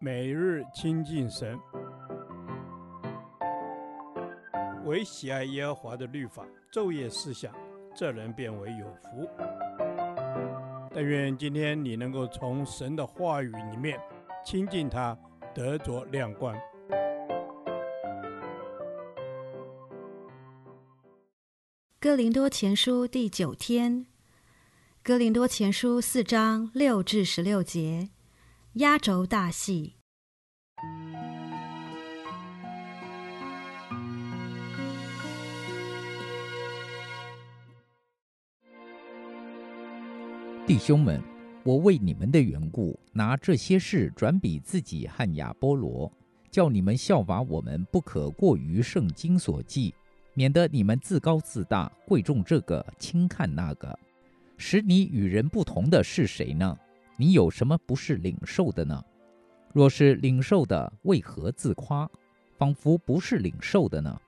每日亲近神，唯喜爱耶和华的律法，昼夜思想，这人便为有福。但愿今天你能够从神的话语里面亲近他，得着亮光。哥林多前书第九天，哥林多前书四章六至十六节。压轴大戏。弟兄们，我为你们的缘故，拿这些事转比自己和亚波罗，叫你们效法我们，不可过于圣经所记，免得你们自高自大，贵重这个，轻看那个。使你与人不同的是谁呢？你有什么不是领受的呢？若是领受的，为何自夸，仿佛不是领受的呢？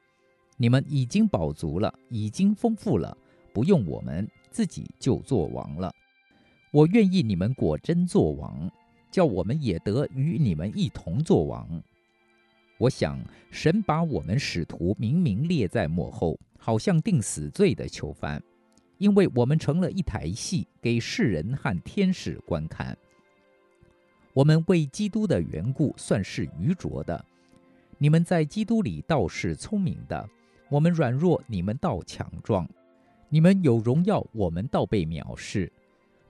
你们已经饱足了，已经丰富了，不用我们，自己就作王了。我愿意你们果真作王，叫我们也得与你们一同作王。我想神把我们使徒明明列在末后，好像定死罪的囚犯。因为我们成了一台戏，给世人和天使观看。我们为基督的缘故算是愚拙的，你们在基督里倒是聪明的。我们软弱，你们倒强壮；你们有荣耀，我们倒被藐视。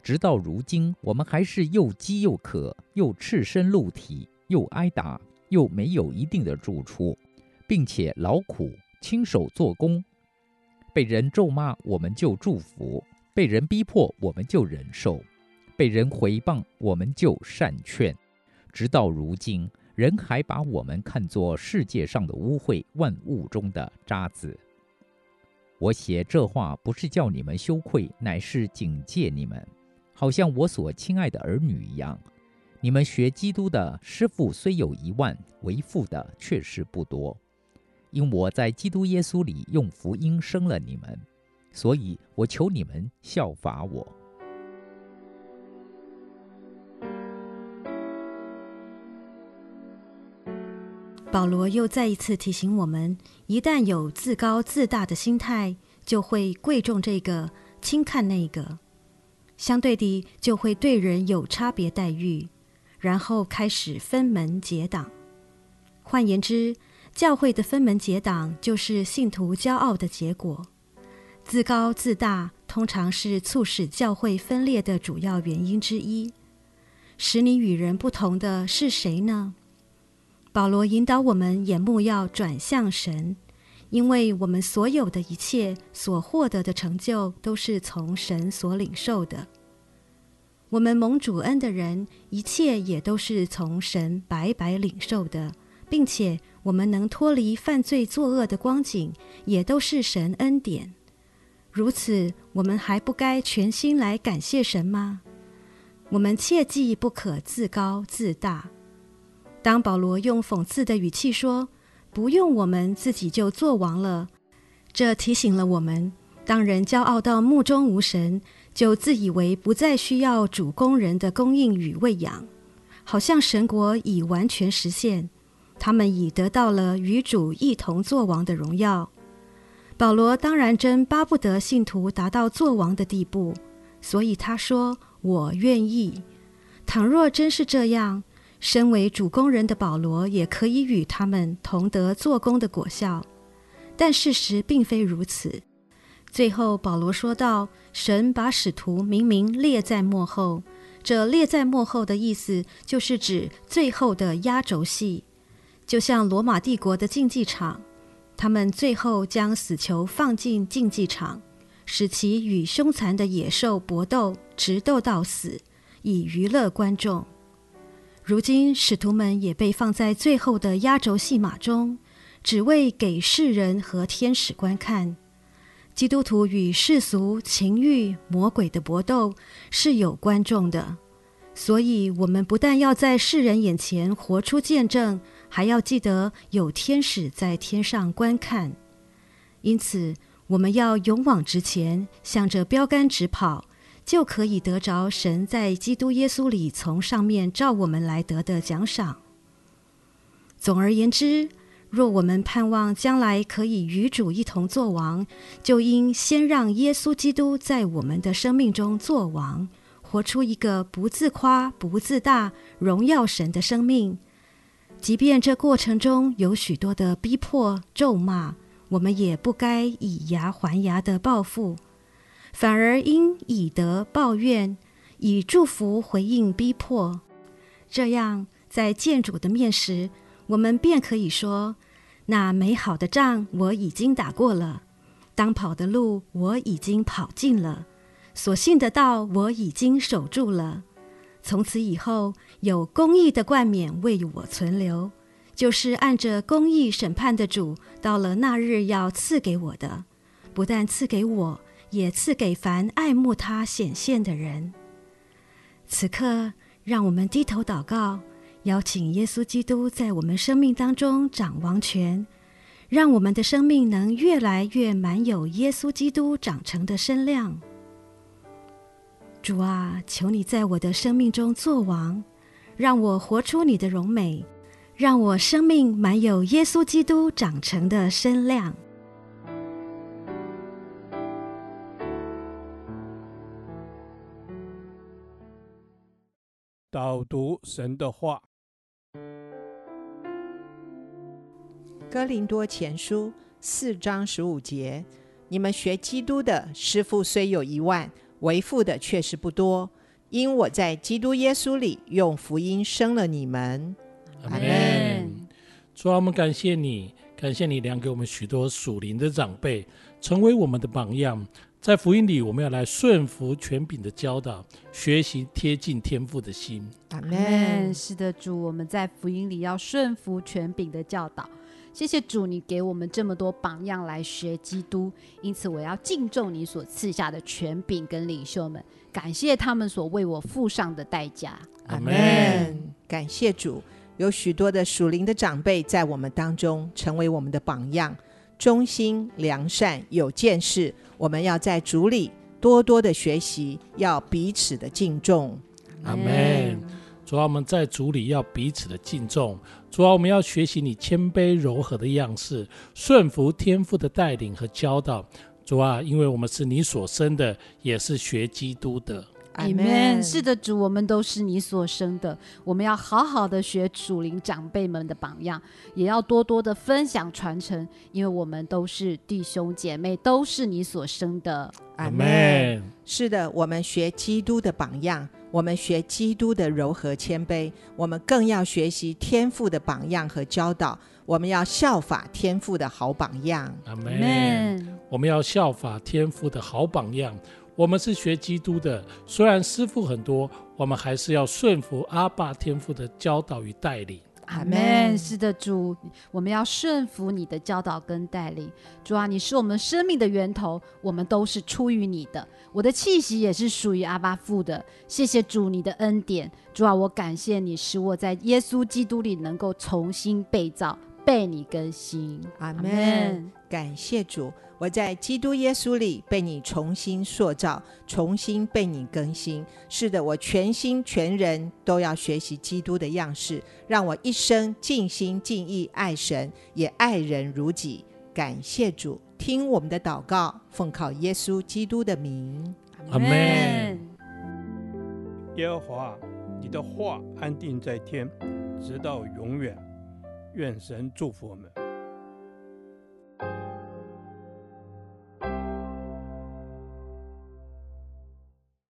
直到如今，我们还是又饥又渴，又赤身露体，又挨打，又没有一定的住处，并且劳苦，亲手做工。被人咒骂，我们就祝福；被人逼迫，我们就忍受；被人毁谤，我们就善劝。直到如今，人还把我们看作世界上的污秽，万物中的渣滓。我写这话不是叫你们羞愧，乃是警戒你们，好像我所亲爱的儿女一样。你们学基督的师傅虽有一万，为父的却是不多。因我在基督耶稣里用福音生了你们，所以我求你们效法我。保罗又再一次提醒我们：一旦有自高自大的心态，就会贵重这个，轻看那个；相对地，就会对人有差别待遇，然后开始分门结党。换言之，教会的分门结党，就是信徒骄傲的结果。自高自大，通常是促使教会分裂的主要原因之一。使你与人不同的是谁呢？保罗引导我们眼目要转向神，因为我们所有的一切所获得的成就，都是从神所领受的。我们蒙主恩的人，一切也都是从神白白领受的。并且我们能脱离犯罪作恶的光景，也都是神恩典。如此，我们还不该全心来感谢神吗？我们切记不可自高自大。当保罗用讽刺的语气说：“不用我们自己就作王了”，这提醒了我们：当人骄傲到目中无神，就自以为不再需要主工人的供应与喂养，好像神国已完全实现。他们已得到了与主一同作王的荣耀。保罗当然真巴不得信徒达到作王的地步，所以他说：“我愿意。”倘若真是这样，身为主工人的保罗也可以与他们同得做工的果效。但事实并非如此。最后，保罗说道：“神把使徒明明列在幕后，这列在幕后的意思，就是指最后的压轴戏。”就像罗马帝国的竞技场，他们最后将死囚放进竞技场，使其与凶残的野兽搏斗，直斗到死，以娱乐观众。如今，使徒们也被放在最后的压轴戏码中，只为给世人和天使观看。基督徒与世俗、情欲、魔鬼的搏斗是有观众的，所以我们不但要在世人眼前活出见证。还要记得有天使在天上观看，因此我们要勇往直前，向着标杆直跑，就可以得着神在基督耶稣里从上面照我们来得的奖赏。总而言之，若我们盼望将来可以与主一同作王，就应先让耶稣基督在我们的生命中作王，活出一个不自夸、不自大、荣耀神的生命。即便这过程中有许多的逼迫、咒骂，我们也不该以牙还牙的报复，反而应以德报怨，以祝福回应逼迫。这样，在见主的面时，我们便可以说：“那美好的仗我已经打过了，当跑的路我已经跑尽了，所信的道我已经守住了。从此以后，有公义的冠冕为我存留，就是按着公义审判的主，到了那日要赐给我的，不但赐给我，也赐给凡爱慕他显现的人。”此刻，让我们低头祷告。邀请耶稣基督在我们生命当中掌王权，让我们的生命能越来越满有耶稣基督长成的身量。主啊，求你在我的生命中作王，让我活出你的荣美，让我生命满有耶稣基督长成的身量。导读神的话。哥林多前书四章十五节：你们学基督的师傅虽有一万，为父的确实不多。因我在基督耶稣里用福音生了你们。阿门。主啊，我们感谢你，感谢你量给我们许多属灵的长辈，成为我们的榜样。在福音里，我们要来顺服权柄的教导，学习贴近天父的心。阿门。是的，主，我们在福音里要顺服权柄的教导。谢谢主，你给我们这么多榜样来学基督，因此我要敬重你所赐下的权柄跟领袖们，感谢他们所为我付上的代价。阿门。感谢主，有许多的属灵的长辈在我们当中成为我们的榜样，忠心良善有见识。我们要在主里多多的学习，要彼此的敬重。阿门。主啊，我们在主里要彼此的敬重。主啊，我们要学习你谦卑柔和的样式，顺服天父的带领和教导。主啊，因为我们是你所生的，也是学基督的。阿门。是的，主，我们都是你所生的，我们要好好的学属灵长辈们的榜样，也要多多的分享传承，因为我们都是弟兄姐妹，都是你所生的。阿门。是的，我们学基督的榜样。我们学基督的柔和谦卑，我们更要学习天父的榜样和教导。我们要效法天父的好榜样。阿门。我们要效法天父的好榜样。我们是学基督的，虽然师傅很多，我们还是要顺服阿爸天父的教导与带领。阿门。是的，主，我们要顺服你的教导跟带领。主啊，你是我们生命的源头，我们都是出于你的。我的气息也是属于阿巴父的。谢谢主，你的恩典。主啊，我感谢你，使我在耶稣基督里能够重新被造，被你更新。阿门。感谢主。我在基督耶稣里被你重新塑造，重新被你更新。是的，我全心全人都要学习基督的样式，让我一生尽心尽意爱神，也爱人如己。感谢主，听我们的祷告，奉靠耶稣基督的名，阿门。耶和华，你的话安定在天，直到永远。愿神祝福我们。